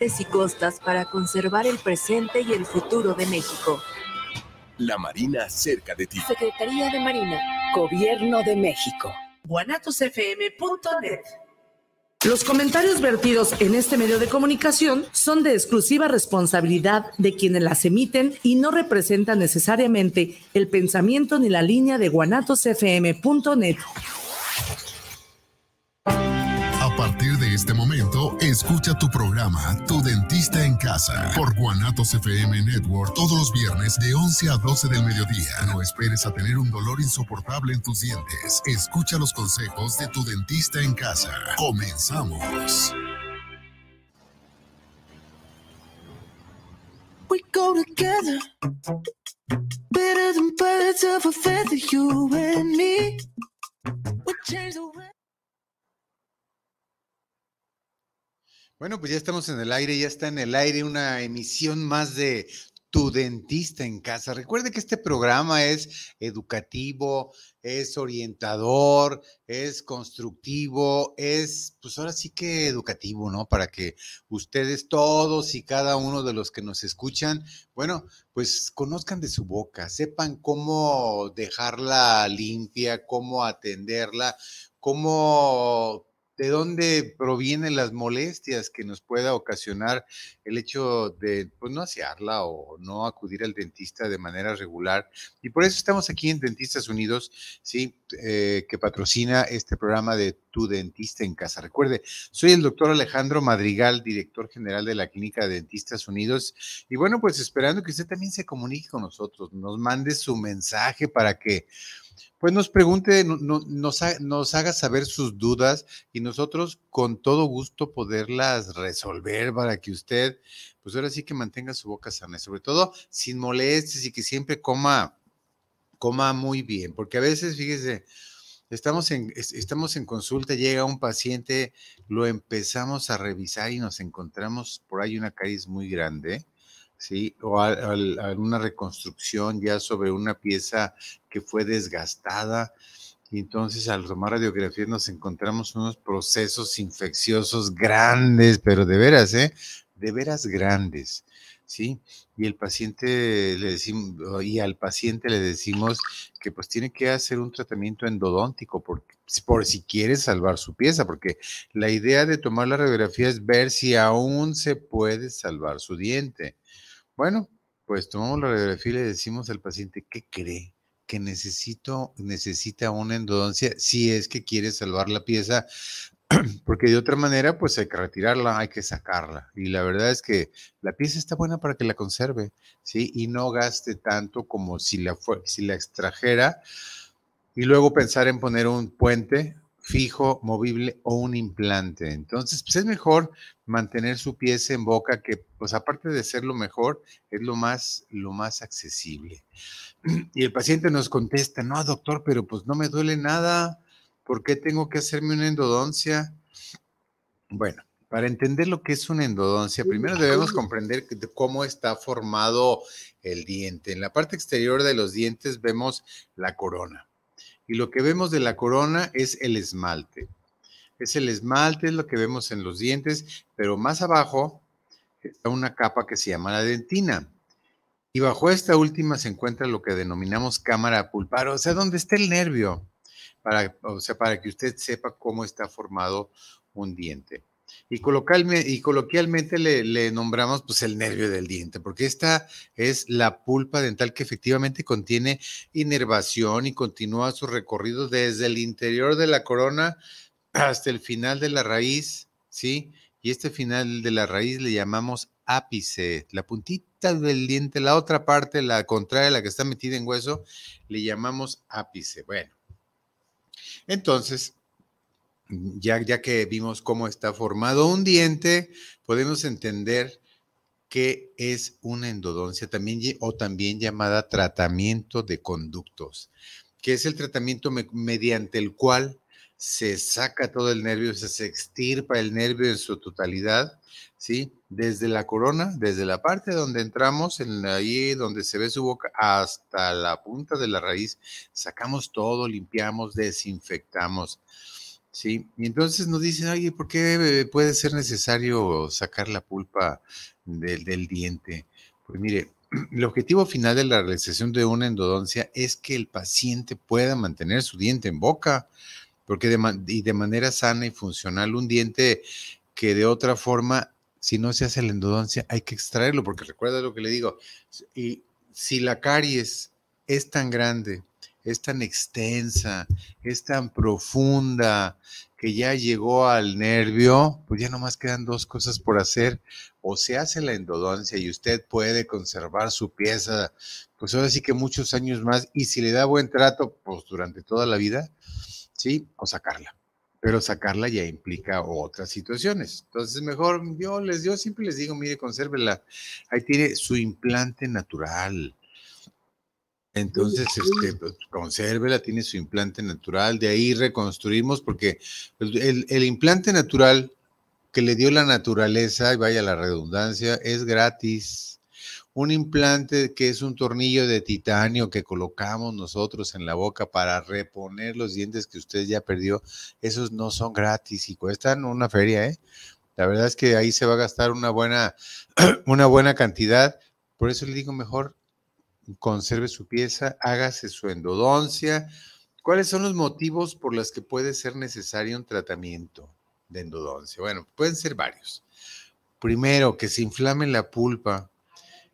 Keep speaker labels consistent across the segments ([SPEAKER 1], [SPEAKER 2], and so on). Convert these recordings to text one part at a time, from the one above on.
[SPEAKER 1] y costas para conservar el presente y el futuro de México.
[SPEAKER 2] La Marina cerca de ti.
[SPEAKER 1] Secretaría de Marina. Gobierno de México.
[SPEAKER 3] guanatosfm.net los comentarios vertidos en este medio de comunicación son de exclusiva responsabilidad de quienes las emiten y no representan necesariamente el pensamiento ni la línea de guanatosfm.net.
[SPEAKER 4] escucha tu programa Tu Dentista en Casa por Guanatos FM Network todos los viernes de 11 a 12 del mediodía. No esperes a tener un dolor insoportable en tus dientes. Escucha los consejos de Tu Dentista en Casa. Comenzamos. We go together better than of a you and me. We change the Bueno, pues ya estamos en el aire, ya está en el aire una emisión más de Tu Dentista en Casa. Recuerde que este programa es educativo, es orientador, es constructivo, es, pues ahora sí que educativo, ¿no? Para que ustedes todos y cada uno de los que nos escuchan, bueno, pues conozcan de su boca, sepan cómo dejarla limpia, cómo atenderla, cómo de dónde provienen las molestias que nos pueda ocasionar el hecho de pues, no asearla o no acudir al dentista de manera regular. Y por eso estamos aquí en Dentistas Unidos, ¿sí? Eh, que patrocina este programa de Tu Dentista en Casa. Recuerde, soy el doctor Alejandro Madrigal, director general de la Clínica de Dentistas Unidos. Y bueno, pues esperando que usted también se comunique con nosotros, nos mande su mensaje para que pues nos pregunte, nos, haga saber sus dudas y nosotros con todo gusto poderlas resolver para que usted, pues ahora sí que mantenga su boca sana, sobre todo sin molestias y que siempre coma, coma muy bien, porque a veces, fíjese, estamos en, estamos en consulta, llega un paciente, lo empezamos a revisar y nos encontramos por ahí una caries muy grande ¿sí? O alguna reconstrucción ya sobre una pieza que fue desgastada. Y entonces al tomar radiografías nos encontramos unos procesos infecciosos grandes, pero de veras, ¿eh? De veras grandes, ¿sí? Y el paciente le decimos, y al paciente le decimos que pues tiene que hacer un tratamiento endodóntico porque, por si quiere salvar su pieza, porque la idea de tomar la radiografía es ver si aún se puede salvar su diente. Bueno, pues tomamos la radiografía y le decimos al paciente qué cree que necesito, necesita una endodoncia si es que quiere salvar la pieza, porque de otra manera, pues hay que retirarla, hay que sacarla. Y la verdad es que la pieza está buena para que la conserve, ¿sí? Y no gaste tanto como si la, si la extrajera y luego pensar en poner un puente fijo, movible o un implante. Entonces, pues es mejor mantener su pieza en boca que, pues aparte de ser lo mejor, es lo más, lo más accesible. Y el paciente nos contesta, no, doctor, pero pues no me duele nada. ¿Por qué tengo que hacerme una endodoncia? Bueno, para entender lo que es una endodoncia, primero debemos comprender cómo está formado el diente. En la parte exterior de los dientes vemos la corona y lo que vemos de la corona es el esmalte. Es el esmalte, es lo que vemos en los dientes, pero más abajo está una capa que se llama la dentina. Y bajo esta última se encuentra lo que denominamos cámara pulpar, o sea, donde está el nervio, para, o sea, para que usted sepa cómo está formado un diente. Y, coloquialmente le, nombramos pues el nervio del diente, porque esta es la pulpa dental que efectivamente contiene inervación y continúa su recorrido desde el interior de la corona hasta el final de la raíz, ¿sí? Y este final de la raíz le llamamos ápice, la puntita del diente, la otra parte, la contraria, la que está metida en hueso, le llamamos ápice. Bueno, entonces, ya, ya que vimos cómo está formado un diente, podemos entender qué es una endodoncia también, o también llamada tratamiento de conductos, que es el tratamiento mediante el cual se saca todo el nervio, se extirpa el nervio en su totalidad, ¿sí? Desde la corona, desde la parte donde entramos, en ahí donde se ve su boca, hasta la punta de la raíz, sacamos todo, limpiamos, desinfectamos. Sí, y entonces nos dicen, oye, ¿por qué puede ser necesario sacar la pulpa del, del diente? Pues mire, el objetivo final de la realización de una endodoncia es que el paciente pueda mantener su diente en boca, porque de, y de manera sana y funcional, un diente que de otra forma, si no se hace la endodoncia, hay que extraerlo, porque recuerda lo que le digo, y si la caries es tan grande, es tan extensa, es tan profunda, que ya llegó al nervio, pues ya nomás quedan dos cosas por hacer. O se hace la endodoncia y usted puede conservar su pieza, pues ahora sí que muchos años más, y si le da buen trato, pues durante toda la vida, ¿sí? O sacarla. Pero sacarla ya implica otras situaciones. Entonces, mejor yo les, yo siempre les digo, mire, consérvela. Ahí tiene su implante natural entonces, este, pues, consérvela, tiene su implante natural, de ahí reconstruimos, porque el, el, implante natural que le dio la naturaleza, y vaya la redundancia, es gratis. Un implante que es un tornillo de titanio que colocamos nosotros en la boca para reponer los dientes que usted ya perdió, esos no son gratis y cuestan una feria, ¿eh? La verdad es que ahí se va a gastar una buena, una buena cantidad. Por eso le digo mejor, conserve su pieza, hágase su endodoncia. ¿Cuáles son los motivos por los que puede ser necesario un tratamiento de endodoncia? Bueno, pueden ser varios. Primero, que se inflame la pulpa,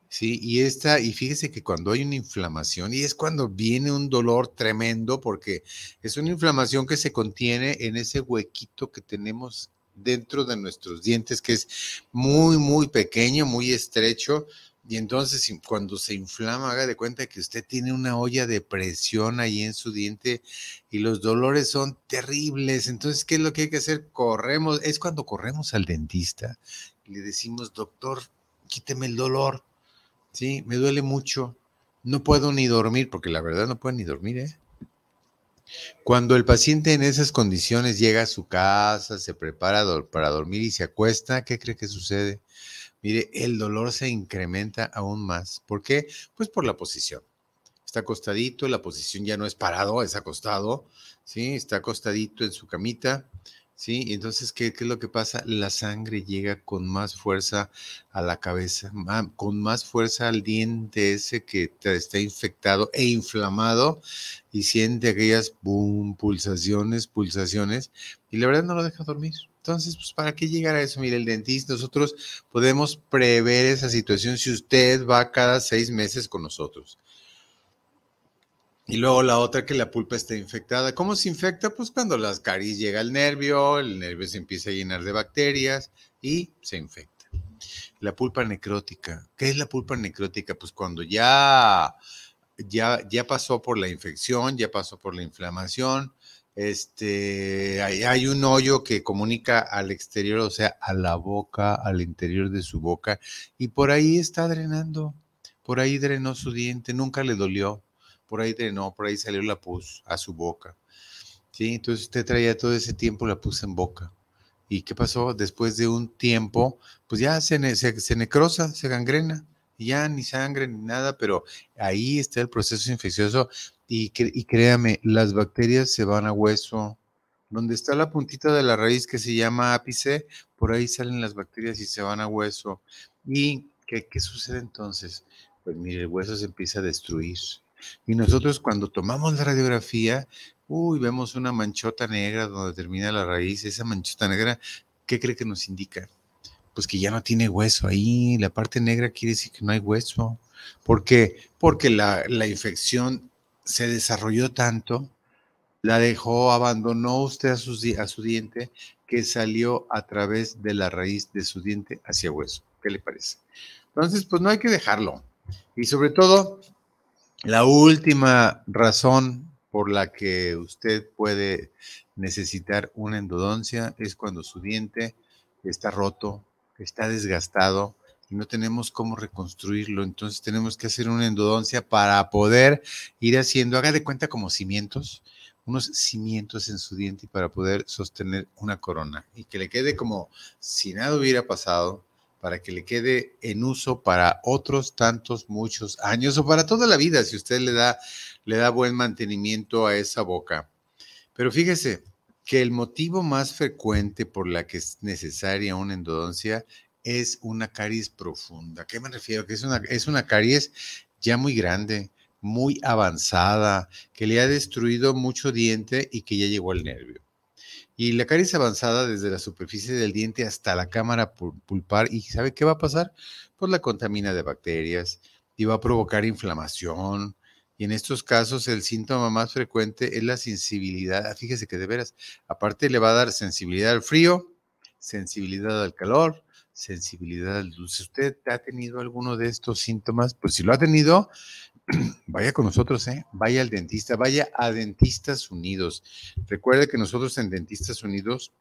[SPEAKER 4] ¿sí? Y esta, y fíjese que cuando hay una inflamación, y es cuando viene un dolor tremendo, porque es una inflamación que se contiene en ese huequito que tenemos dentro de nuestros dientes, que es muy, muy pequeño, muy estrecho, y entonces cuando se inflama, haga de cuenta que usted tiene una olla de presión ahí en su diente y los dolores son terribles. Entonces, ¿qué es lo que hay que hacer? Corremos, es cuando corremos al dentista y le decimos, doctor, quíteme el dolor. Sí, me duele mucho. No puedo ni dormir, porque la verdad no puedo ni dormir, ¿eh? Cuando el paciente en esas condiciones llega a su casa, se prepara para dormir y se acuesta, ¿qué cree que sucede? Mire, el dolor se incrementa aún más. ¿Por qué? Pues por la posición. Está acostadito, la posición ya no es parado, es acostado, ¿sí? Está acostadito en su camita, ¿sí? Entonces, ¿qué, ¿qué, es lo que pasa? La sangre llega con más fuerza a la cabeza, con más fuerza al diente ese que está infectado e inflamado y siente aquellas boom, pulsaciones, pulsaciones, y la verdad no lo deja dormir. Entonces, pues, ¿para qué llegar a eso? Mire, el dentista, nosotros podemos prever esa situación si usted va cada seis meses con nosotros. Y luego la otra que la pulpa está infectada. ¿Cómo se infecta? Pues cuando las caries llega al nervio, el nervio se empieza a llenar de bacterias y se infecta. La pulpa necrótica. ¿Qué es la pulpa necrótica? Pues cuando ya, ya, ya pasó por la infección, ya pasó por la inflamación, este, hay, un hoyo que comunica al exterior, o sea, a la boca, al interior de su boca, y por ahí está drenando, por ahí drenó su diente, nunca le dolió, por ahí drenó, por ahí salió la pus a su boca. ¿Sí? Entonces usted traía todo ese tiempo la pus en boca. ¿Y qué pasó? Después de un tiempo, pues ya se, se, se necrosa, se gangrena, ya ni sangre ni nada, pero ahí está el proceso infeccioso y, créame, las bacterias se van a hueso. Donde está la puntita de la raíz que se llama ápice, por ahí salen las bacterias y se van a hueso. ¿Y qué, qué sucede entonces? Pues mire, el hueso se empieza a destruir. Y nosotros cuando tomamos la radiografía, uy, vemos una manchota negra donde termina la raíz. Esa manchota negra, ¿qué cree que nos indica? Pues que ya no tiene hueso ahí. La parte negra quiere decir que no hay hueso. ¿Por qué? Porque la, la infección se desarrolló tanto, la dejó, abandonó usted a su, a su diente, que salió a través de la raíz de su diente hacia hueso. ¿Qué le parece? Entonces, pues no hay que dejarlo. Y sobre todo, la última razón por la que usted puede necesitar una endodoncia es cuando su diente está roto, está desgastado, y no tenemos cómo reconstruirlo. Entonces tenemos que hacer una endodoncia para poder ir haciendo, haga de cuenta como cimientos, unos cimientos en su diente para poder sostener una corona y que le quede como si nada hubiera pasado, para que le quede en uso para otros tantos, muchos años o para toda la vida, si usted le da, le da buen mantenimiento a esa boca. Pero fíjese, que el motivo más frecuente por la que es necesaria una endodoncia es una caries profunda. ¿A qué me refiero? Que es una, es una caries ya muy grande, muy avanzada, que le ha destruido mucho diente y que ya llegó al nervio. Y la caries avanzada desde la superficie del diente hasta la cámara pulpar, ¿y sabe qué va a pasar? Pues la contamina de bacterias y va a provocar inflamación, y en estos casos el síntoma más frecuente es la sensibilidad. Ah, fíjese que de veras, aparte le va a dar sensibilidad al frío, sensibilidad al calor, sensibilidad al dulce. ¿Usted ha tenido alguno de estos síntomas? Pues si lo ha tenido, vaya con nosotros, ¿eh? Vaya al dentista, vaya a Dentistas Unidos. Recuerde que nosotros en Dentistas Unidos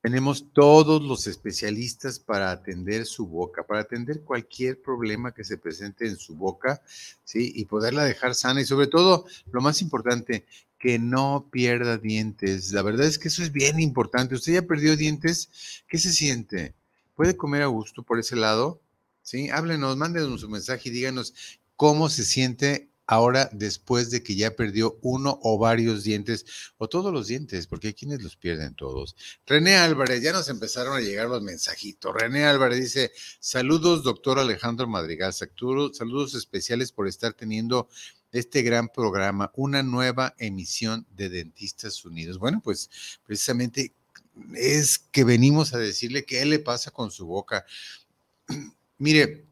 [SPEAKER 4] tenemos todos los especialistas para atender su boca, para atender cualquier problema que se presente en su boca, ¿sí? Y poderla dejar sana y sobre todo, lo más importante, que no pierda dientes. La verdad es que eso es bien importante. Usted ya perdió dientes, ¿qué se siente? ¿Puede comer a gusto por ese lado? ¿Sí? Háblenos, mándenos un mensaje y díganos cómo se siente ahora después de que ya perdió uno o varios dientes o todos los dientes, porque hay quienes los pierden todos. René Álvarez, ya nos empezaron a llegar los mensajitos. René Álvarez dice, saludos, doctor Alejandro Madrigal, saludos especiales por estar teniendo este gran programa, una nueva emisión de Dentistas Unidos. Bueno, pues precisamente es que venimos a decirle qué le pasa con su boca. Mire,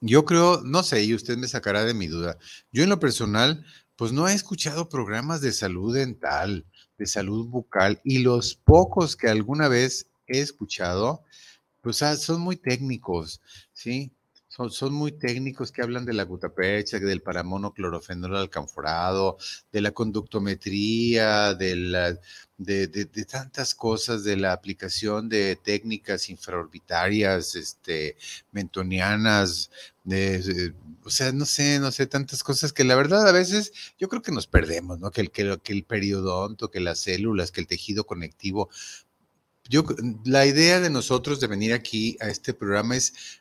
[SPEAKER 4] yo creo, no sé, y usted me sacará de mi duda. Yo en lo personal, pues no he escuchado programas de salud dental, de salud bucal, y los pocos que alguna vez he escuchado, pues ah, son muy técnicos, ¿sí? Son, muy técnicos que hablan de la gutapercha, del paramonoclorofenol alcanforado, de la conductometría, de, de, tantas cosas, de la aplicación de técnicas infraorbitarias, este, mentonianas, de, o sea, no sé, no sé, tantas cosas que la verdad a veces yo creo que nos perdemos, ¿no? Que el, que, que el periodonto, que las células, que el tejido conectivo. Yo, la idea de nosotros de venir aquí a este programa es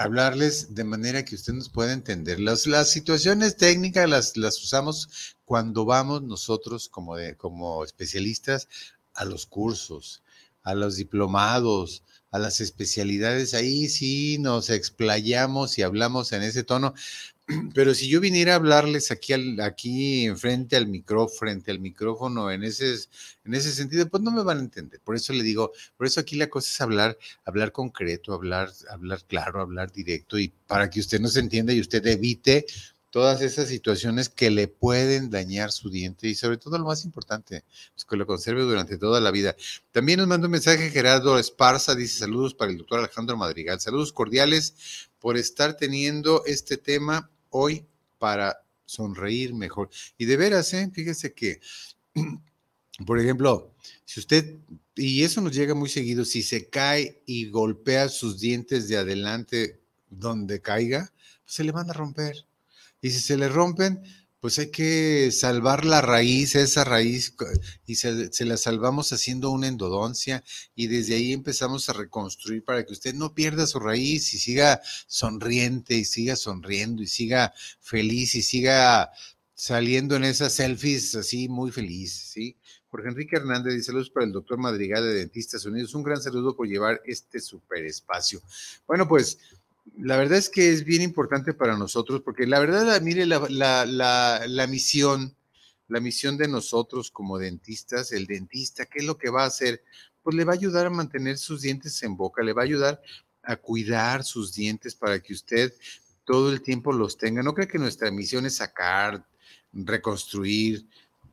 [SPEAKER 4] hablarles de manera que usted nos pueda entender. Las, las situaciones técnicas las, las usamos cuando vamos nosotros como, de, como especialistas a los cursos, a los diplomados, a las especialidades. Ahí sí nos explayamos y hablamos en ese tono. Pero si yo viniera a hablarles aquí, al, aquí frente al micrófono, frente al micrófono, en ese, en ese sentido, pues no me van a entender. Por eso le digo, por eso aquí la cosa es hablar, hablar concreto, hablar, hablar claro, hablar directo, y para que usted nos entienda y usted evite todas esas situaciones que le pueden dañar su diente y sobre todo lo más importante, pues que lo conserve durante toda la vida. También nos manda un mensaje Gerardo Esparza, dice saludos para el doctor Alejandro Madrigal, saludos cordiales por estar teniendo este tema hoy para sonreír mejor. Y de veras, ¿eh? fíjese que, por ejemplo, si usted, y eso nos llega muy seguido, si se cae y golpea sus dientes de adelante donde caiga, pues se le van a romper. Y si se le rompen, pues hay que salvar la raíz, esa raíz, y se, la salvamos haciendo una endodoncia y desde ahí empezamos a reconstruir para que usted no pierda su raíz y siga sonriente y siga sonriendo y siga feliz y siga saliendo en esas selfies así muy feliz, ¿sí? Jorge Enrique Hernández dice saludos para el doctor Madrigal de Dentistas Unidos. Un gran saludo por llevar este super espacio. Bueno, pues la verdad es que es bien importante para nosotros, porque la verdad, mire, la, misión, la misión de nosotros como dentistas, el dentista, ¿qué es lo que va a hacer? Pues le va a ayudar a mantener sus dientes en boca, le va a ayudar a cuidar sus dientes para que usted todo el tiempo los tenga. No cree que nuestra misión es sacar, reconstruir.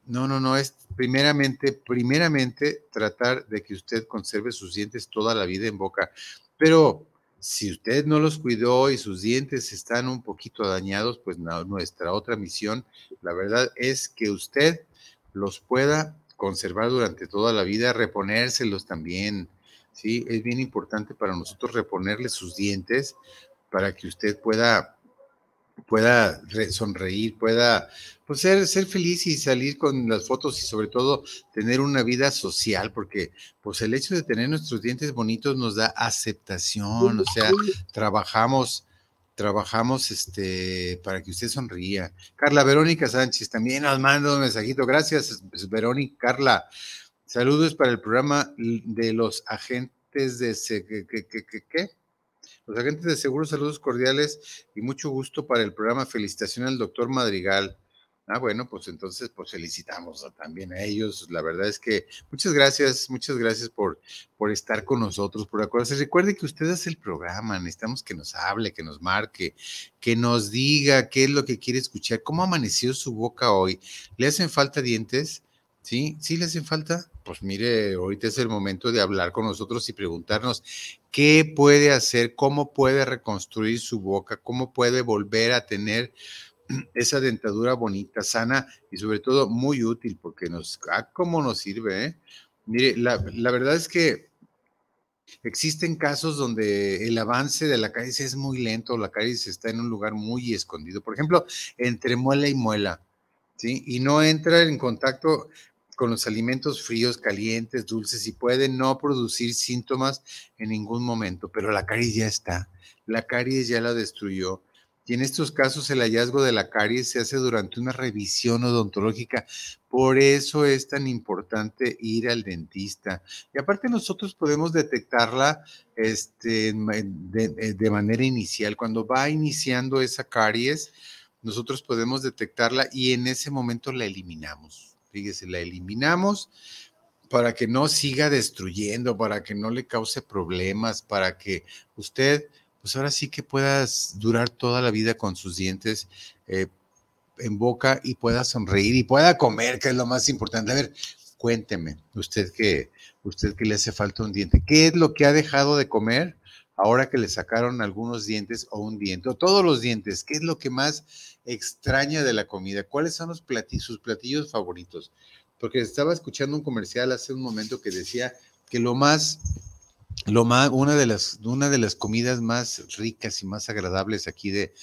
[SPEAKER 4] No, no, no, es primeramente, primeramente tratar de que usted conserve sus dientes toda la vida en boca. Pero si usted no los cuidó y sus dientes están un poquito dañados, pues nuestra otra misión, la verdad es que usted los pueda conservar durante toda la vida, reponérselos también. Sí, es bien importante para nosotros reponerle sus dientes para que usted pueda pueda sonreír, pueda pues, ser, ser feliz y salir con las fotos y sobre todo tener una vida social, porque pues el hecho de tener nuestros dientes bonitos nos da aceptación, o sea, trabajamos, trabajamos este, para que usted sonría. Carla Verónica Sánchez también nos manda un mensajito. Gracias, Verónica. Carla, saludos para el programa de los agentes de... ¿Qué? Los agentes de seguro, saludos cordiales y mucho gusto para el programa. Felicitaciones al doctor Madrigal. Ah, bueno, pues entonces, pues felicitamos también a ellos. La verdad es que muchas gracias, muchas gracias por, por estar con nosotros, por acordarse. Recuerde que usted es el programa, necesitamos que nos hable, que nos marque, que nos diga qué es lo que quiere escuchar, cómo amaneció su boca hoy. ¿Le hacen falta dientes? ¿Sí? ¿Sí le hacen falta? Pues mire, ahorita es el momento de hablar con nosotros y preguntarnos qué puede hacer, cómo puede reconstruir su boca, cómo puede volver a tener esa dentadura bonita, sana y sobre todo muy útil porque nos, ah, cómo nos sirve, ¿eh? Mire, la, verdad es que existen casos donde el avance de la caries es muy lento, la caries está en un lugar muy escondido, por ejemplo, entre muela y muela, ¿sí? Y no entra en contacto con los alimentos fríos, calientes, dulces y puede no producir síntomas en ningún momento, pero la caries ya está, la caries ya la destruyó y en estos casos el hallazgo de la caries se hace durante una revisión odontológica. Por eso es tan importante ir al dentista. Y aparte nosotros podemos detectarla este, de, de manera inicial. Cuando va iniciando esa caries, nosotros podemos detectarla y en ese momento la eliminamos. Fíjese, la eliminamos para que no siga destruyendo, para que no le cause problemas, para que usted pues ahora sí que puedas durar toda la vida con sus dientes eh, en boca y pueda sonreír y pueda comer, que es lo más importante. A ver, cuénteme, usted que, usted que le hace falta un diente, ¿qué es lo que ha dejado de comer ahora que le sacaron algunos dientes o un diente o todos los dientes? ¿Qué es lo que más extraña de la comida? ¿Cuáles son los platillos, sus platillos favoritos? Porque estaba escuchando un comercial hace un momento que decía que lo más lo más, una de las, una de las comidas más ricas y más agradables aquí de,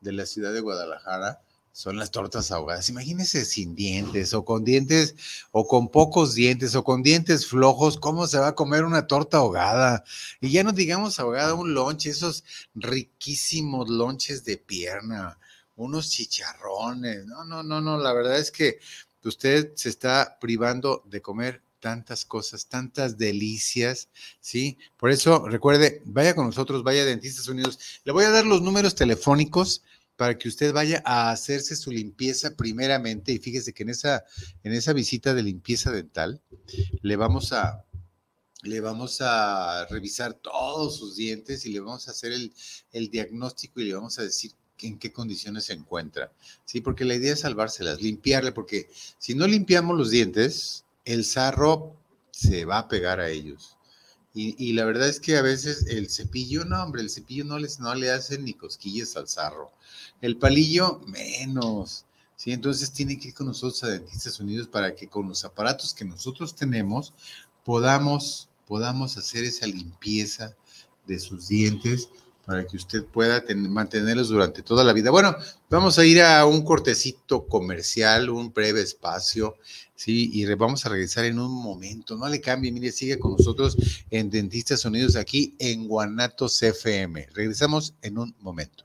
[SPEAKER 4] de la ciudad de Guadalajara son las tortas ahogadas. Imagínense sin dientes o con dientes o con pocos dientes o con dientes flojos, ¿cómo se va a comer una torta ahogada? Y ya no digamos ahogada, un lonche, esos riquísimos lonches de pierna, unos chicharrones. No, no, no, no, la verdad es que usted se está privando de comer tantas cosas, tantas delicias, ¿sí? Por eso, recuerde, vaya con nosotros, vaya a Dentistas Unidos. Le voy a dar los números telefónicos para que usted vaya a hacerse su limpieza primeramente y fíjese que en esa, en esa visita de limpieza dental le vamos a, le vamos a revisar todos sus dientes y le vamos a hacer el, el diagnóstico y le vamos a decir en qué condiciones se encuentra. Sí, porque la idea es salvárselas, limpiarle, porque si no limpiamos los dientes, el sarro se va a pegar a ellos. Y, la verdad es que a veces el cepillo, no, hombre, el cepillo no, les, no le hace ni cosquillas al sarro. El palillo, menos. ¿sí? Entonces tiene que ir con nosotros a Dentistas Unidos para que con los aparatos que nosotros tenemos podamos, podamos hacer esa limpieza de sus dientes para que usted pueda mantenerlos durante toda la vida. Bueno, vamos a ir a un cortecito comercial, un breve espacio, ¿sí? Y vamos a regresar en un momento. No le cambie, mire, sigue con nosotros en Dentistas Unidos aquí en Guanatos FM. Regresamos en un momento.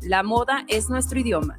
[SPEAKER 5] La moda es nuestro idioma.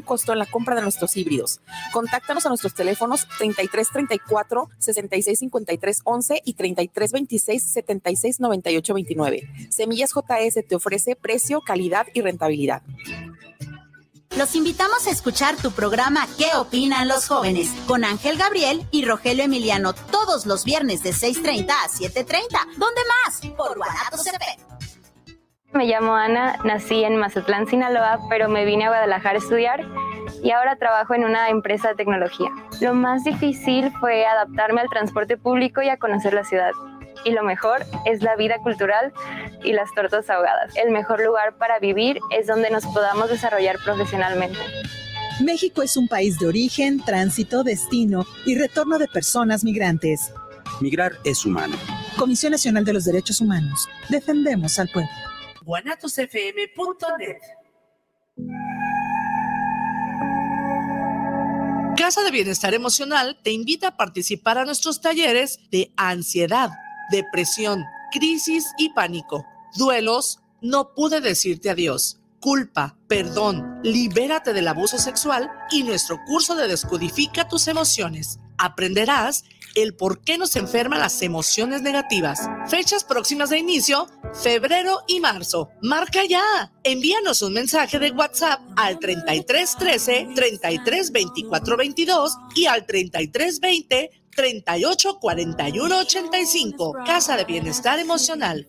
[SPEAKER 6] costo en la compra de nuestros híbridos. Contáctanos a nuestros teléfonos 3334 6653 11 y 3326 76 98 29. Semillas JS te ofrece precio, calidad y rentabilidad.
[SPEAKER 7] Los invitamos a escuchar tu programa ¿Qué opinan los jóvenes? con Ángel Gabriel y Rogelio Emiliano todos los viernes de 6.30 a 7.30. ¿Dónde más? Por Guanatos.
[SPEAKER 8] Me llamo Ana, nací en Mazatlán, Sinaloa, pero me vine a Guadalajara a estudiar y ahora trabajo en una empresa de tecnología. Lo más difícil fue adaptarme al transporte público y a conocer la ciudad. Y lo mejor es la vida cultural y las tortas ahogadas. El mejor lugar para vivir es donde nos podamos desarrollar profesionalmente.
[SPEAKER 9] México es un país de origen, tránsito, destino y retorno de personas migrantes.
[SPEAKER 10] Migrar es humano.
[SPEAKER 9] Comisión Nacional de los Derechos Humanos. Defendemos al pueblo
[SPEAKER 3] guanatosfm.net. Casa de Bienestar Emocional te invita a participar a nuestros talleres de ansiedad, depresión, crisis y pánico, duelos, no pude decirte adiós, culpa, perdón, libérate del abuso sexual y nuestro curso de Descodifica tus emociones. Aprenderás el por qué nos enferman las emociones negativas. Fechas próximas de inicio, febrero y marzo. Marca ya. Envíanos un mensaje de WhatsApp al 33 13 33 24 22 y al 33 20 38 41 85. Casa de Bienestar Emocional.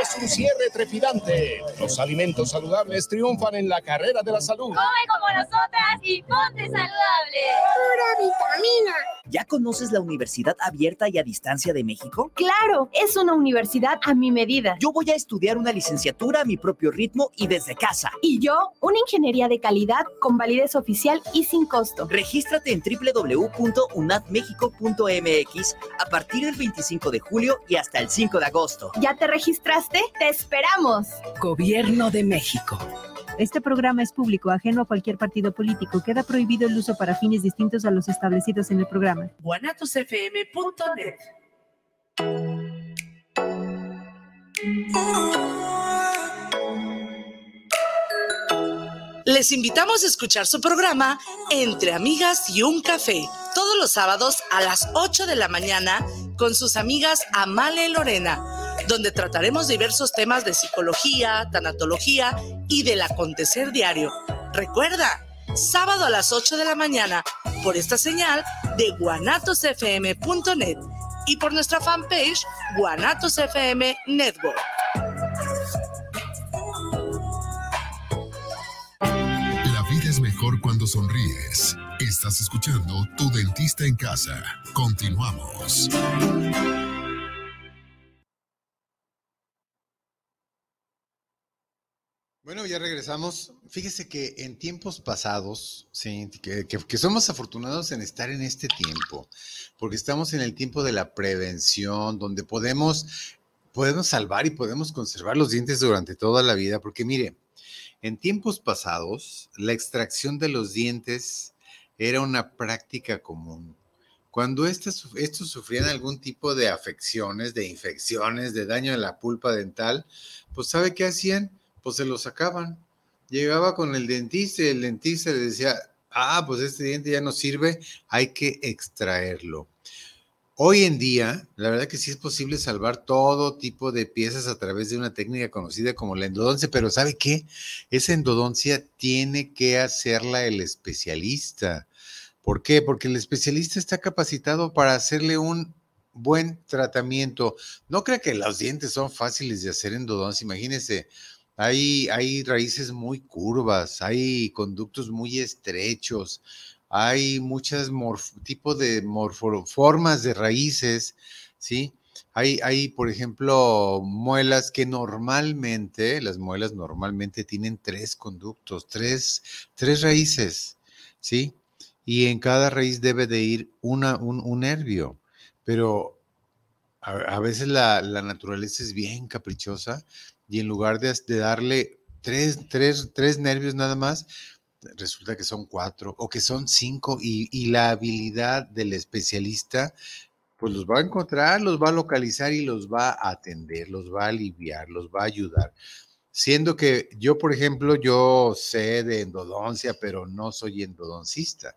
[SPEAKER 11] Es un cierre trepidante. Los alimentos saludables triunfan en la carrera de la salud.
[SPEAKER 12] Come como nosotras y ponte saludable.
[SPEAKER 13] Pura vitamina.
[SPEAKER 14] ¿Ya conoces la Universidad Abierta y a Distancia de México?
[SPEAKER 15] Claro, es una universidad a mi medida.
[SPEAKER 14] Yo voy a estudiar una licenciatura a mi propio ritmo y desde casa.
[SPEAKER 15] Y yo, una ingeniería de calidad con validez oficial y sin costo.
[SPEAKER 14] Regístrate en www.unadmexico.mx a partir del 25 de julio y hasta el 5 de agosto.
[SPEAKER 15] ¿Ya te registraste? ¡Te esperamos!
[SPEAKER 3] Gobierno de México.
[SPEAKER 16] Este programa es público, ajeno a cualquier partido político. Queda prohibido el uso para fines distintos a los establecidos en el programa.
[SPEAKER 3] guanatosfm.net Les invitamos a escuchar su programa Entre Amigas y un Café, todos los sábados a las 8 de la mañana con sus amigas Amale y Lorena, donde trataremos diversos temas de psicología, tanatología y del acontecer diario. Recuerda, sábado a las 8 de la mañana, por esta señal de guanatosfm.net y por nuestra fanpage Guanatos FM Network.
[SPEAKER 2] La vida es mejor cuando sonríes. Estás escuchando Tu Dentista en Casa. Continuamos.
[SPEAKER 4] Bueno, ya regresamos. Fíjese que en tiempos pasados, sí, que, que, somos afortunados en estar en este tiempo, porque estamos en el tiempo de la prevención, donde podemos, podemos salvar y podemos conservar los dientes durante toda la vida, porque mire, en tiempos pasados, la extracción de los dientes era una práctica común. Cuando estos, estos sufrían algún tipo de afecciones, de infecciones, de daño en la pulpa dental, pues ¿sabe qué hacían? pues se lo sacaban. Llegaba con el dentista y el dentista le decía, ah, pues este diente ya no sirve, hay que extraerlo. Hoy en día, la verdad que sí es posible salvar todo tipo de piezas a través de una técnica conocida como la endodoncia, pero ¿sabe qué? Esa endodoncia tiene que hacerla el especialista. ¿Por qué? Porque el especialista está capacitado para hacerle un buen tratamiento. No crea que los dientes son fáciles de hacer endodoncia. Imagínese hay, hay raíces muy curvas, hay conductos muy estrechos, hay muchas tipos de formas de raíces, ¿sí? Hay, hay, por ejemplo, muelas que normalmente, las muelas normalmente tienen tres conductos, tres, tres raíces, ¿sí? Y en cada raíz debe de ir una, un, nervio, pero a, veces la, la, naturaleza es bien caprichosa y en lugar de, darle tres, tres, tres, nervios nada más, resulta que son cuatro o que son cinco y, y, la habilidad del especialista, pues los va a encontrar, los va a localizar y los va a atender, los va a aliviar, los va a ayudar. Siendo que yo, por ejemplo, yo sé de endodoncia, pero no soy endodoncista.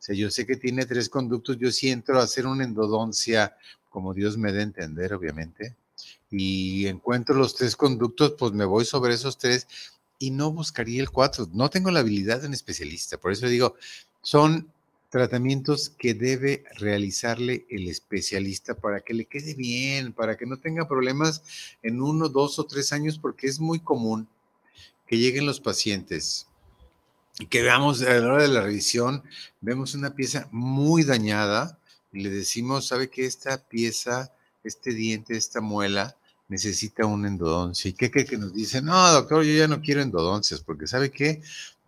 [SPEAKER 4] Sea, yo sé que tiene tres conductos, yo sí entro a hacer una endodoncia como Dios me dé entender, obviamente, y encuentro los tres conductos, pues me voy sobre esos tres y no buscaría el cuatro. No tengo la habilidad de un especialista. Por eso digo, son tratamientos que debe realizarle el especialista para que le quede bien, para que no tenga problemas en uno, dos o tres años, porque es muy común que lleguen los pacientes que veamos a la hora de la revisión, vemos una pieza muy dañada y le decimos, ¿sabe que esta pieza, este diente, esta muela, necesita una endodoncia. ¿Y qué cree que nos dice? No, doctor, yo ya no quiero endodoncias, porque ¿sabe qué?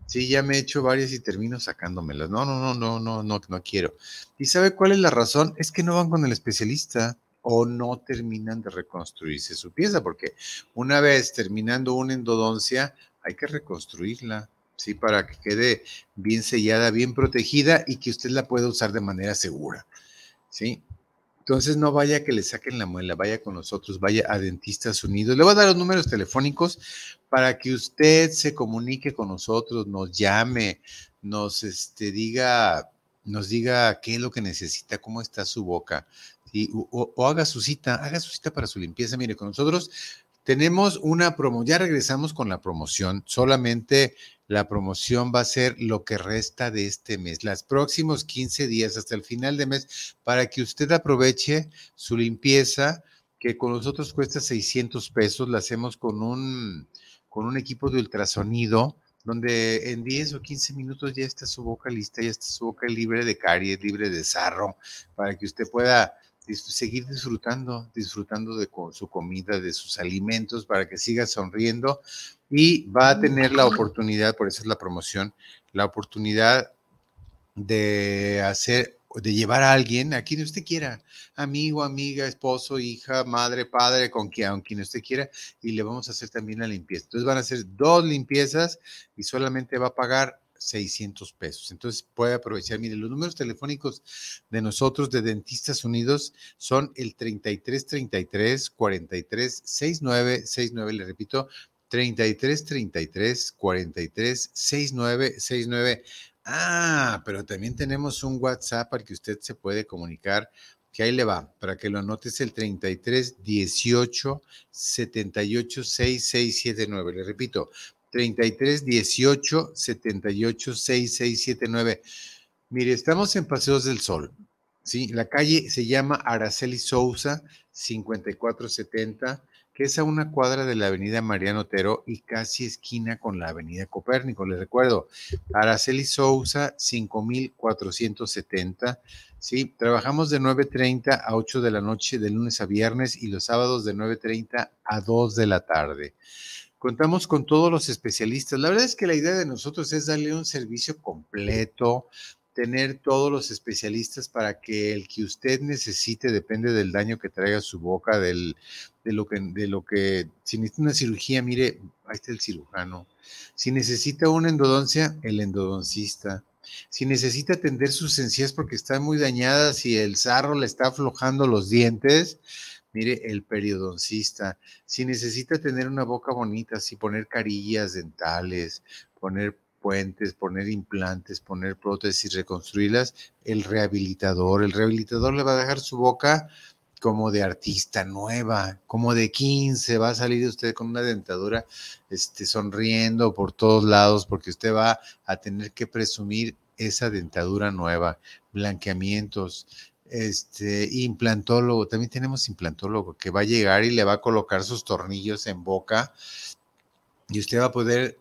[SPEAKER 4] Sí, ya me he hecho varias y termino sacándomelas. No, no, no, no, no, no, no quiero. ¿Y sabe cuál es la razón? Es que no van con el especialista o no terminan de reconstruirse su pieza, porque una vez terminando una endodoncia, hay que reconstruirla, ¿sí? Para que quede bien sellada, bien protegida y que usted la pueda usar de manera segura, ¿sí? Entonces no vaya que le saquen la muela, vaya con nosotros, vaya a Dentistas Unidos. Le voy a dar los números telefónicos para que usted se comunique con nosotros, nos llame, nos este, diga, nos diga qué es lo que necesita, cómo está su boca, o, o haga su cita, haga su cita para su limpieza. Mire, con nosotros tenemos una promo, ya regresamos con la promoción, solamente la promoción va a ser lo que resta de este mes, los próximos 15 días hasta el final de mes, para que usted aproveche su limpieza, que con nosotros cuesta 600 pesos, la hacemos con un, con un equipo de ultrasonido, donde en 10 o 15 minutos ya está su boca lista, ya está su boca libre de caries, libre de sarro, para que usted pueda seguir disfrutando, disfrutando de su comida, de sus alimentos, para que siga sonriendo y va a tener la oportunidad, por eso es la promoción, la oportunidad de hacer, de llevar a alguien, a quien usted quiera, amigo, amiga, esposo, hija, madre, padre, con quien, quien usted quiera, y le vamos a hacer también la limpieza. Entonces van a hacer dos limpiezas y solamente va a pagar 600 pesos. Entonces puede aprovechar. Mire, los números telefónicos de nosotros de Dentistas Unidos son el 33 33 43 69 69. Le repito, 33 33 43 69 69. Ah, pero también tenemos un WhatsApp al que usted se puede comunicar que ahí le va, para que lo anotes el 33 18 78 6679. Le repito, 33 18 78 6679. Mire, estamos en Paseos del Sol. ¿sí? La calle se llama Araceli Sousa 5470 que es a una cuadra de la avenida Mariano Otero y casi esquina con la avenida Copérnico. Les recuerdo, Araceli Sousa, 5470. Sí, trabajamos de 9.30 a 8 de la noche de lunes a viernes y los sábados de 9.30 a 2 de la tarde. Contamos con todos los especialistas. La verdad es que la idea de nosotros es darle un servicio completo, tener todos los especialistas para que el que usted necesite, depende del daño que traiga su boca, del, de, lo que, de lo que, si necesita una cirugía, mire, ahí está el cirujano. Si necesita una endodoncia, el endodoncista. Si necesita atender sus encías porque están muy dañadas y el sarro le está aflojando los dientes, mire, el periodoncista. Si necesita tener una boca bonita, si poner carillas dentales, poner puentes, poner implantes, poner prótesis, reconstruirlas, el rehabilitador. El rehabilitador le va a dejar su boca como de artista nueva, como de 15, va a salir usted con una dentadura este, sonriendo por todos lados porque usted va a tener que presumir esa dentadura nueva, blanqueamientos, este implantólogo, también tenemos implantólogo que va a llegar y le va a colocar sus tornillos en boca y usted va a poder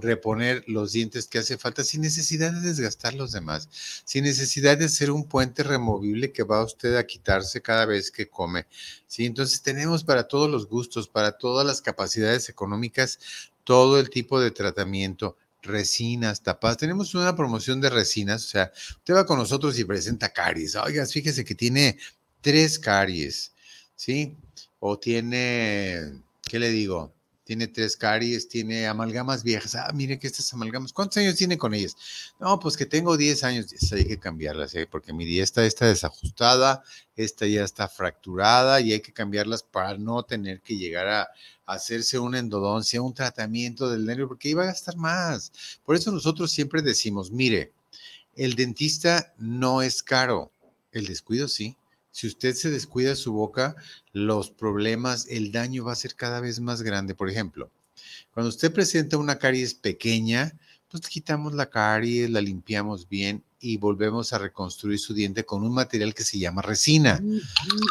[SPEAKER 4] reponer los dientes que hace falta sin necesidad de desgastar los demás, sin necesidad de hacer un puente removible que va usted a quitarse cada vez que come. ¿sí? Entonces tenemos para todos los gustos, para todas las capacidades económicas, todo el tipo de tratamiento resinas, tapas. Tenemos una promoción de resinas, o sea, usted va con nosotros y presenta caries. Oiga, fíjese que tiene tres caries, ¿sí? O tiene, ¿qué le digo? tiene tres caries, tiene amalgamas viejas. Ah, mire que estas amalgamas, ¿cuántos años tiene con ellas? No, pues que tengo 10 años, hay que cambiarlas, ¿eh? porque mi esta está desajustada, esta ya está fracturada y hay que cambiarlas para no tener que llegar a, hacerse una endodoncia, un tratamiento del nervio, porque iba a gastar más. Por eso nosotros siempre decimos, mire, el dentista no es caro, el descuido sí. Si usted se descuida su boca, los problemas, el daño va a ser cada vez más grande. Por ejemplo, cuando usted presenta una caries pequeña, pues quitamos la caries, la limpiamos bien y volvemos a reconstruir su diente con un material que se llama resina.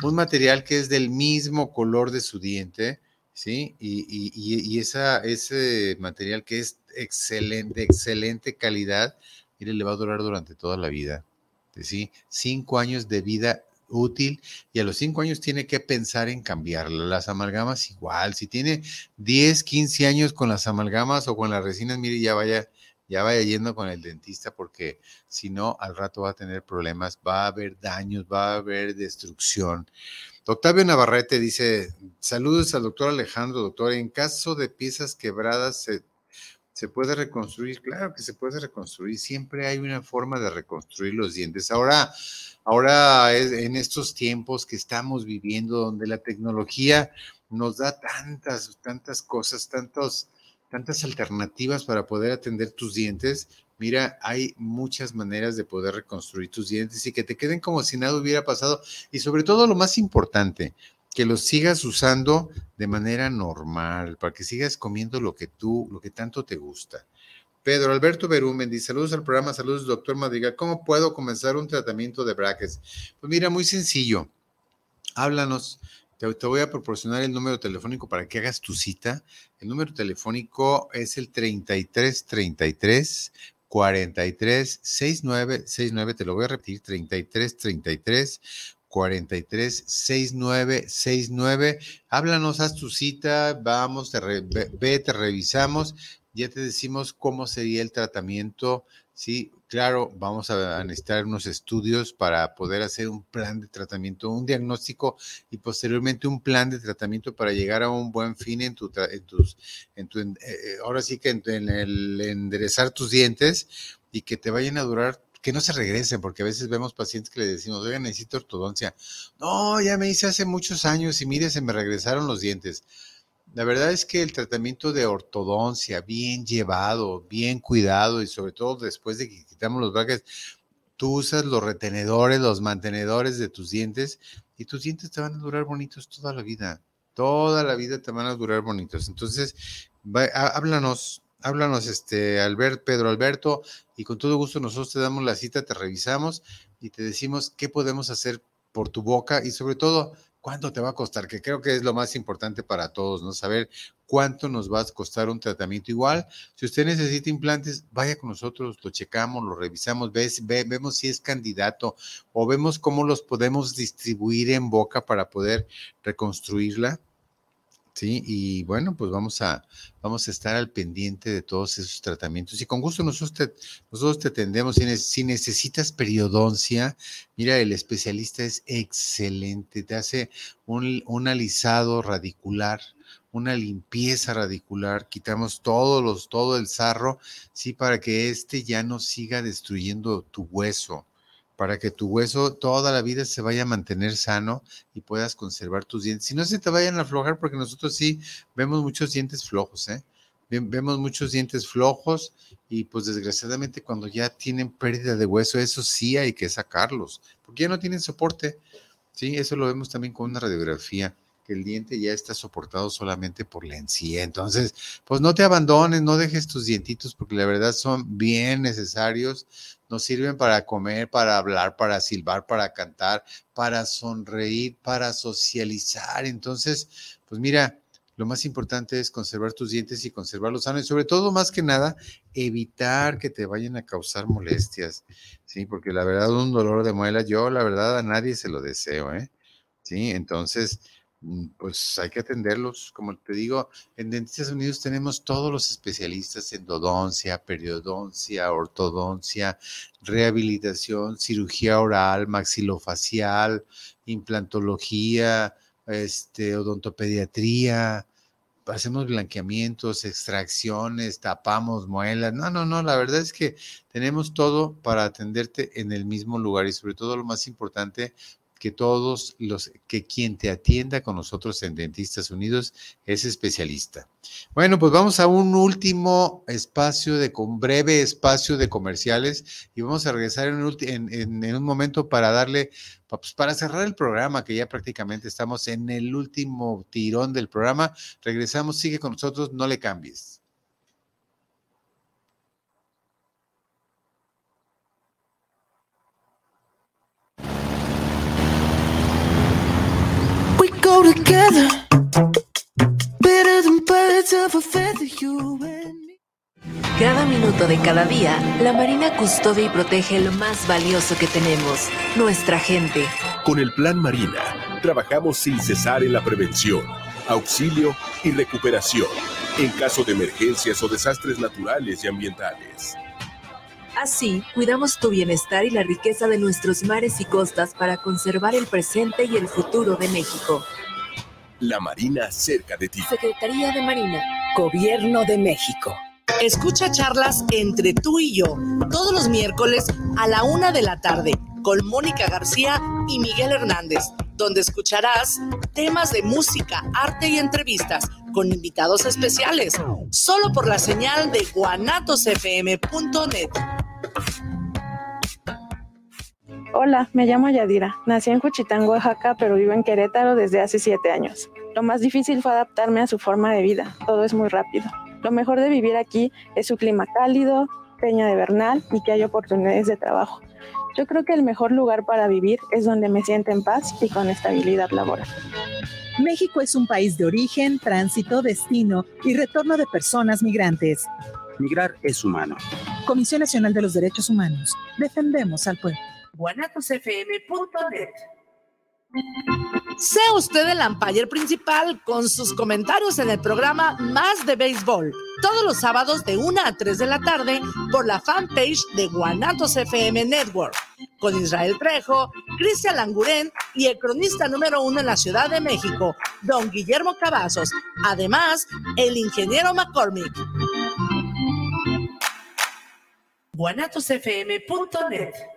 [SPEAKER 4] Un material que es del mismo color de su diente, ¿sí? Y, esa, ese material que es excelente, excelente calidad, mire, le va a durar durante toda la vida. ¿sí? Cinco años de vida útil y a los cinco años tiene que pensar en cambiarla. Las amalgamas igual, si tiene 10, 15 años con las amalgamas o con las resinas, mire, ya vaya, ya vaya yendo con el dentista porque si no, al rato va a tener problemas, va a haber daños, va a haber destrucción. Octavio Navarrete dice, saludos al doctor Alejandro, doctor, en caso de piezas quebradas, ¿se, ¿se puede reconstruir? Claro que se puede reconstruir, siempre hay una forma de reconstruir los dientes. Ahora, Ahora, en estos tiempos que estamos viviendo, donde la tecnología nos da tantas, tantas cosas, tantos, tantas alternativas para poder atender tus dientes, mira, hay muchas maneras de poder reconstruir tus dientes y que te queden como si nada hubiera pasado. Y sobre todo lo más importante, que los sigas usando de manera normal, para que sigas comiendo lo que tú, lo que tanto te gusta. Pedro Alberto Berumen dice, saludos al programa, saludos doctor Madrigal, ¿cómo puedo comenzar un tratamiento de brackets? Pues mira, muy sencillo, háblanos, te, voy a proporcionar el número telefónico para que hagas tu cita. El número telefónico es el 3333 43 69 69, te lo voy a repetir, 33 33 43 69 69. Háblanos, haz tu cita, vamos, te ve, te revisamos ya te decimos cómo sería el tratamiento. Sí, claro, vamos a necesitar unos estudios para poder hacer un plan de tratamiento, un diagnóstico y posteriormente un plan de tratamiento para llegar a un buen fin en tu, en tus, en tu, eh, ahora sí que en, el enderezar tus dientes y que te vayan a durar que no se regresen, porque a veces vemos pacientes que le decimos, oiga, necesito ortodoncia. No, ya me hice hace muchos años y mire, se me regresaron los dientes. La verdad es que el tratamiento de ortodoncia, bien llevado, bien cuidado y sobre todo después de que quitamos los brackets, tú usas los retenedores, los mantenedores de tus dientes y tus dientes te van a durar bonitos toda la vida. Toda la vida te van a durar bonitos. Entonces, háblanos, háblanos, este, Albert, Pedro Alberto, y con todo gusto nosotros te damos la cita, te revisamos y te decimos qué podemos hacer por tu boca y sobre todo cuánto te va a costar, que creo que es lo más importante para todos, ¿no? Saber cuánto nos va a costar un tratamiento igual. Si usted necesita implantes, vaya con nosotros, lo checamos, lo revisamos, vemos si es candidato o vemos cómo los podemos distribuir en boca para poder reconstruirla Sí, y bueno, pues vamos a, vamos a estar al pendiente de todos esos tratamientos. Y con gusto nosotros te, nosotros te atendemos. Si, necesitas periodoncia, mira, el especialista es excelente. Te hace un, un alisado radicular, una limpieza radicular, quitamos todos los, todo el sarro, sí, para que este ya no siga destruyendo tu hueso para que tu hueso toda la vida se vaya a mantener sano y puedas conservar tus dientes. Si no se te vayan a aflojar, porque nosotros sí vemos muchos dientes flojos, ¿eh? Vemos muchos dientes flojos y pues desgraciadamente cuando ya tienen pérdida de hueso, eso sí hay que sacarlos, porque ya no tienen soporte. Sí, eso lo vemos también con una radiografía el diente ya está soportado solamente por la encía. Entonces, pues no te abandones, no dejes tus dientitos porque la verdad son bien necesarios. Nos sirven para comer, para hablar, para silbar, para cantar, para sonreír, para socializar. Entonces, pues mira, lo más importante es conservar tus dientes y conservarlos sanos y sobre todo, más que nada, evitar que te vayan a causar molestias, ¿sí? Porque la verdad, un dolor de muela, yo la verdad a nadie se lo deseo, ¿eh? Sí, entonces, pues hay que atenderlos. Como te digo, en Dentistas Unidos tenemos todos los especialistas en endodoncia, periodoncia, ortodoncia, rehabilitación, cirugía oral, maxilofacial, implantología, este, odontopediatría, hacemos blanqueamientos, extracciones, tapamos muelas. No, no, no, la verdad es que tenemos todo para atenderte en el mismo lugar y sobre todo lo más importante, que todos los, que quien te atienda con nosotros en Dentistas Unidos es especialista. Bueno, pues vamos a un último espacio de, con breve espacio de comerciales y vamos a regresar en un, momento para darle, pues para cerrar el programa, que ya prácticamente estamos en el último tirón del programa. Regresamos, sigue con nosotros, no le cambies.
[SPEAKER 1] Cada minuto de cada día, la Marina custodia y protege lo más valioso que tenemos, nuestra gente.
[SPEAKER 10] Con el Plan Marina, trabajamos sin cesar en la prevención, auxilio y recuperación en caso de emergencias o desastres naturales y ambientales.
[SPEAKER 1] Así, cuidamos tu bienestar y la riqueza de nuestros mares y costas para conservar el presente y el futuro de México.
[SPEAKER 10] La Marina cerca de ti.
[SPEAKER 1] Secretaría de Marina.
[SPEAKER 3] Gobierno de México. Escucha charlas entre tú y yo todos los miércoles a la una de la tarde con Mónica García y Miguel Hernández, donde escucharás temas de música, arte y entrevistas con invitados especiales, solo por la señal de guanatosfm.net.
[SPEAKER 17] Hola, me llamo Yadira. Nací en Juchitán, Oaxaca, pero vivo en Querétaro desde hace siete años. Lo más difícil fue adaptarme a su forma de vida. Todo es muy rápido. Lo mejor de vivir aquí es su clima cálido, peña de Bernal y que hay oportunidades de trabajo. Yo creo que el mejor lugar para vivir es donde me siento en paz y con estabilidad laboral.
[SPEAKER 9] México es un país de origen, tránsito, destino y retorno de personas migrantes.
[SPEAKER 18] Migrar es humano.
[SPEAKER 9] Comisión Nacional de los Derechos Humanos. Defendemos al pueblo
[SPEAKER 3] guanatosfm.net. Sea usted el umpire principal con sus comentarios en el programa Más de Béisbol, todos los sábados de 1 a 3 de la tarde por la fanpage de Guanatos FM Network, con Israel Trejo, Cristian Languren y el cronista número uno en la Ciudad de México, don Guillermo Cavazos, además el ingeniero McCormick. guanatosfm.net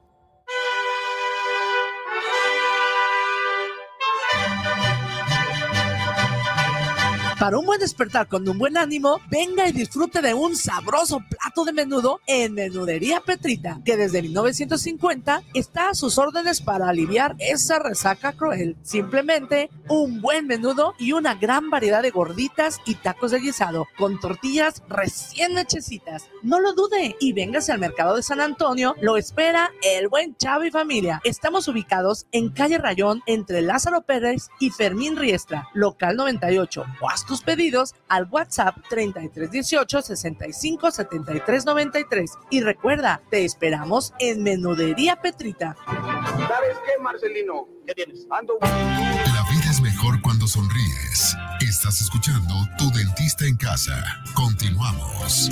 [SPEAKER 3] Para un buen despertar con un buen ánimo, venga y disfrute de un sabroso plato de menudo en Menudería Petrita, que desde 1950 está a sus órdenes para aliviar esa resaca cruel. Simplemente un buen menudo y una gran variedad de gorditas y tacos de guisado con tortillas recién hechecitas. No lo dude y véngase al mercado de San Antonio, lo espera el buen Chavo y familia. Estamos ubicados en calle Rayón entre Lázaro Pérez y Fermín Riestra, local 98 o hasta tus pedidos al WhatsApp 3318 65 73 93. Y recuerda, te esperamos en Menudería Petrita.
[SPEAKER 11] ¿Sabes qué, Marcelino? ¿Qué tienes? Ando.
[SPEAKER 2] La vida es mejor cuando sonríes. Estás escuchando Tu Dentista en Casa. Continuamos.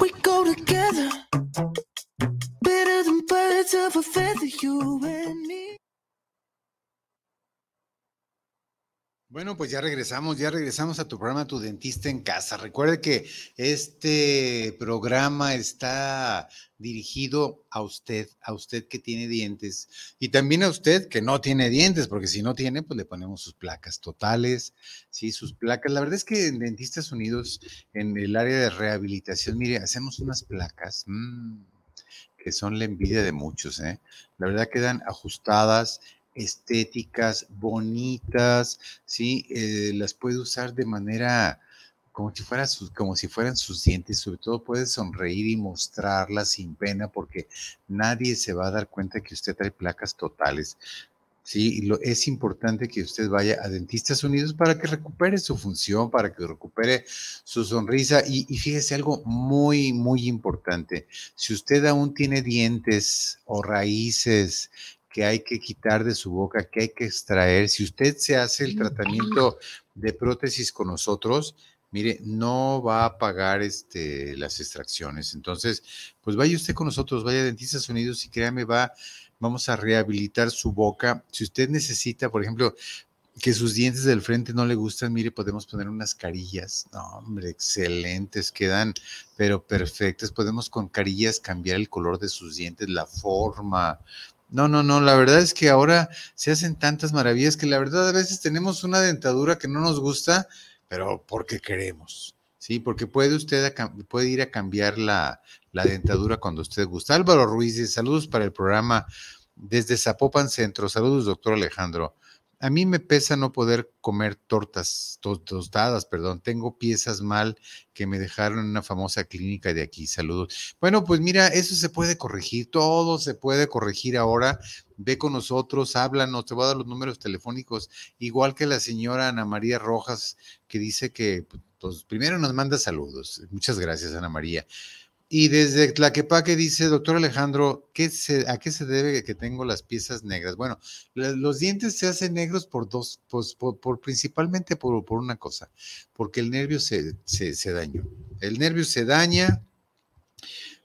[SPEAKER 19] We go together. Better than birds of a feather, you and me.
[SPEAKER 4] Bueno, pues ya regresamos, ya regresamos a tu programa Tu Dentista en Casa. Recuerde que este programa está dirigido a usted, a usted que tiene dientes y también a usted que no tiene dientes, porque si no tiene, pues le ponemos sus placas totales, sí, sus placas. La verdad es que en Dentistas Unidos, en el área de rehabilitación, mire, hacemos unas placas. mmm, que son la envidia de muchos, ¿eh? La verdad quedan ajustadas, estéticas, bonitas, ¿sí? Eh, las puede usar de manera como si, fuera como si fueran sus dientes, sobre todo puede sonreír y mostrarlas sin pena porque nadie se va a dar cuenta que usted trae placas totales. Sí, lo, es importante que usted vaya a Dentistas Unidos para que recupere su función, para que recupere su sonrisa. Y, y, fíjese algo muy, muy importante. Si usted aún tiene dientes o raíces que hay que quitar de su boca, que hay que extraer, si usted se hace el tratamiento de prótesis con nosotros, mire, no va a pagar este, las extracciones. Entonces, pues vaya usted con nosotros, vaya a Dentistas Unidos y créame, va vamos a rehabilitar su boca. Si usted necesita, por ejemplo, que sus dientes del frente no le gustan, mire, podemos poner unas carillas. No, hombre, excelentes, quedan, pero perfectas. Podemos con carillas cambiar el color de sus dientes, la forma. No, no, no, la verdad es que ahora se hacen tantas maravillas que la verdad a veces tenemos una dentadura que no nos gusta, pero porque queremos. Sí, porque puede usted puede ir a cambiar la, la dentadura cuando usted gusta. Álvaro Ruiz, saludos para el programa desde Zapopan Centro. Saludos, doctor Alejandro. A mí me pesa no poder comer tortas tostadas, perdón. Tengo piezas mal que me dejaron en una famosa clínica de aquí. Saludos. Bueno, pues mira, eso se puede corregir. Todo se puede corregir ahora. Ve con nosotros, háblanos. Te voy a dar los números telefónicos. Igual que la señora Ana María Rojas, que dice que, pues, primero nos manda saludos. Muchas gracias, Ana María. Y desde Tlaquepaque dice, doctor Alejandro, ¿qué se, ¿a qué se debe que tengo las piezas negras? Bueno, los dientes se hacen negros por dos, pues, por, por, principalmente por, por, una cosa, porque el nervio se, se, se dañó. El nervio se daña,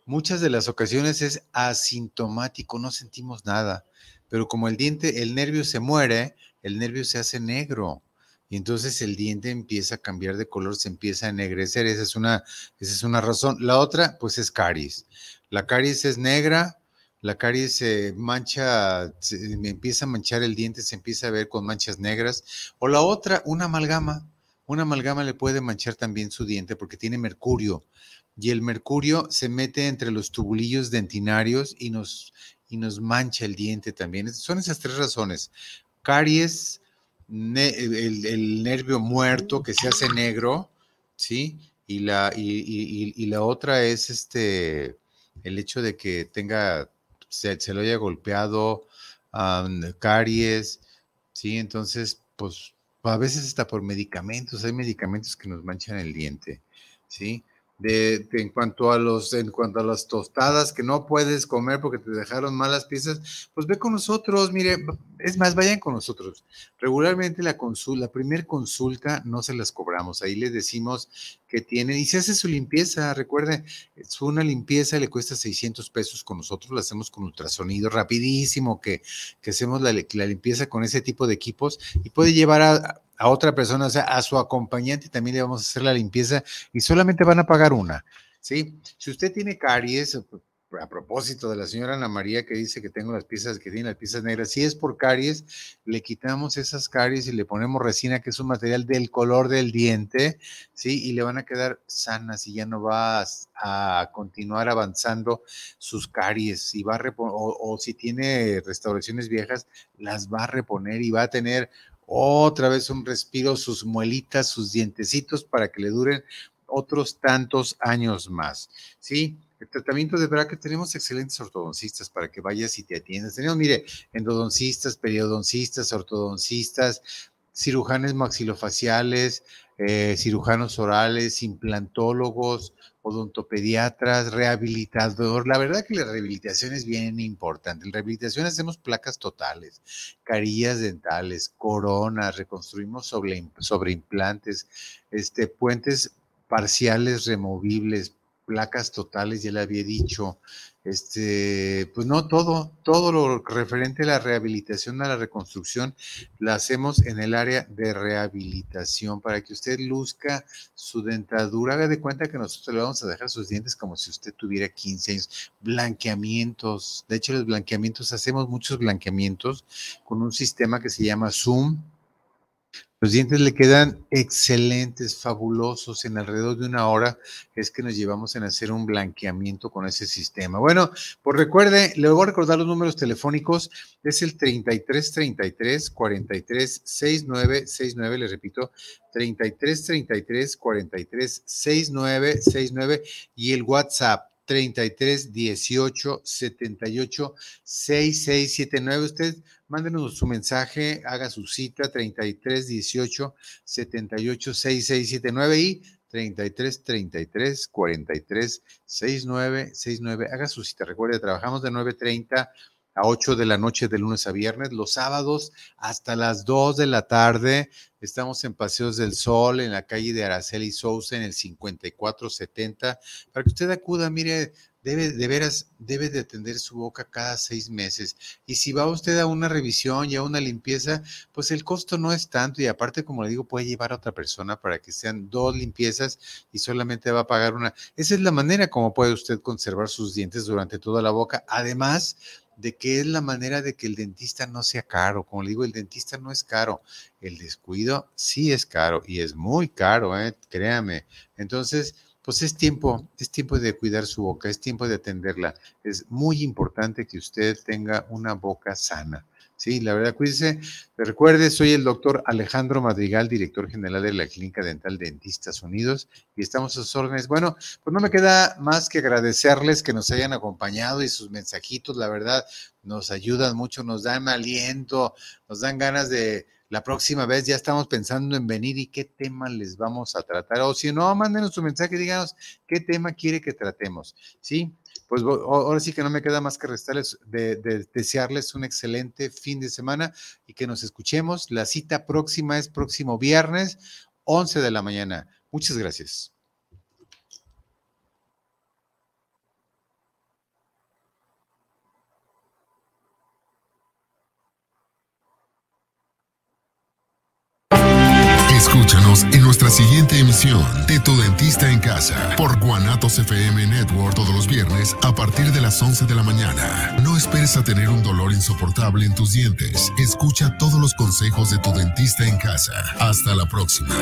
[SPEAKER 4] muchas de las ocasiones es asintomático, no sentimos nada, pero como el diente, el nervio se muere, el nervio se hace negro y entonces el diente empieza a cambiar de color, se empieza a ennegrecer, esa es una, esa es una razón. La otra, pues es caries. La caries es negra, la caries se mancha, se empieza a manchar el diente, se empieza a ver con manchas negras. O la otra, una amalgama. Una amalgama le puede manchar también su diente porque tiene mercurio. Y el mercurio se mete entre los tubulillos dentinarios y nos, y nos mancha el diente también. Son esas tres razones. Caries, el, el, nervio muerto que se hace negro, ¿sí? Y la, y, la otra es este, el hecho de que tenga, se, se lo haya golpeado, um, caries, ¿sí? Entonces, pues a veces hasta por medicamentos, hay medicamentos que nos manchan el diente, ¿sí? De, en cuanto a los en cuanto a las tostadas que no puedes comer porque te dejaron malas piezas, pues ve con nosotros, mire, es más, vayan con nosotros. Regularmente la consulta, la primer consulta no se las cobramos, ahí les decimos que tienen y se hace su limpieza, recuerden, es una limpieza le cuesta 600 pesos con nosotros, la hacemos con ultrasonido rapidísimo que, que hacemos la, la limpieza con ese tipo de equipos y puede llevar a, a otra persona, o sea, a su acompañante también le vamos a hacer la limpieza y solamente van a pagar una, ¿sí? Si usted tiene caries, a propósito de la señora Ana María que dice que tengo las piezas, que tiene las piezas negras, si es por caries, le quitamos esas caries y le ponemos resina, que es un material del color del diente, ¿sí? Y le van a quedar sanas y ya no va a, continuar avanzando sus caries y va a o, o si tiene restauraciones viejas, las va a reponer y va a tener otra vez un respiro, sus muelitas, sus dientecitos para que le duren otros tantos años más. ¿Sí? El tratamiento de verdad tenemos excelentes ortodoncistas para que vayas y te atiendas. Tenemos, mire, endodoncistas, periodoncistas, ortodoncistas, cirujanes maxilofaciales, eh, cirujanos orales, implantólogos, odontopediatras, rehabilitador. La verdad que la rehabilitación es bien importante. En rehabilitación hacemos placas totales, carillas dentales, coronas, reconstruimos sobre, sobre implantes, este, puentes parciales removibles, placas totales, ya le había dicho, este, pues no todo, todo lo referente a la rehabilitación, a la reconstrucción, la hacemos en el área de rehabilitación para que usted luzca su dentadura. Haga de cuenta que nosotros le vamos a dejar sus dientes como si usted tuviera 15 años. Blanqueamientos. De hecho, los blanqueamientos, hacemos muchos blanqueamientos con un sistema que se llama Zoom los dientes le quedan excelentes, fabulosos. En alrededor de una hora es que nos llevamos en hacer un blanqueamiento con ese sistema. Bueno, pues recuerde, le voy a recordar los números telefónicos. Es el 33 33 43 69 69. Le repito, 33 33 43 69 69 y el WhatsApp 33 18 78 6679. Usted mándenos su mensaje, haga su cita 33 18 78 6679 y 33 33 43 69 69. Haga su cita. Recuerde, trabajamos de 9:30 a 8 de la noche de lunes a viernes, los sábados hasta las 2 de la tarde. Estamos en Paseos del Sol, en la calle de Araceli Sousa, en el 5470, para que usted acuda, mire, debe de veras, debe de atender su boca cada seis meses. Y si va usted a una revisión y a una limpieza, pues el costo no es tanto y aparte, como le digo, puede llevar a otra persona para que sean dos limpiezas y solamente va a pagar una. Esa es la manera como puede usted conservar sus dientes durante toda la boca. Además, de que es la manera de que el dentista no sea caro. Como le digo, el dentista no es caro. El descuido sí es caro y es muy caro, ¿eh? créame. Entonces, pues es tiempo, es tiempo de cuidar su boca, es tiempo de atenderla. Es muy importante que usted tenga una boca sana. Sí, la verdad, cuídese. Recuerde, soy el doctor Alejandro Madrigal, director general de la Clínica Dental Dentistas Unidos, y estamos a sus órdenes. Bueno, pues no me queda más que agradecerles que nos hayan acompañado y sus mensajitos, la verdad, nos ayudan mucho, nos dan aliento, nos dan ganas de, la próxima vez ya estamos pensando en venir y qué tema les vamos a tratar. O si no, mándenos su mensaje y díganos qué tema quiere que tratemos. ¿Sí? Pues ahora sí que no me queda más que restarles, de, desearles un excelente fin de semana y que nos escuchemos. La cita próxima es próximo viernes, 11 de la mañana. Muchas gracias.
[SPEAKER 2] Escúchanos en nuestra siguiente emisión de Tu Dentista en Casa por Guanatos FM Network todos los viernes a partir de las 11 de la mañana. No esperes a tener un dolor insoportable en tus dientes. Escucha todos los consejos de Tu Dentista en Casa. Hasta la próxima.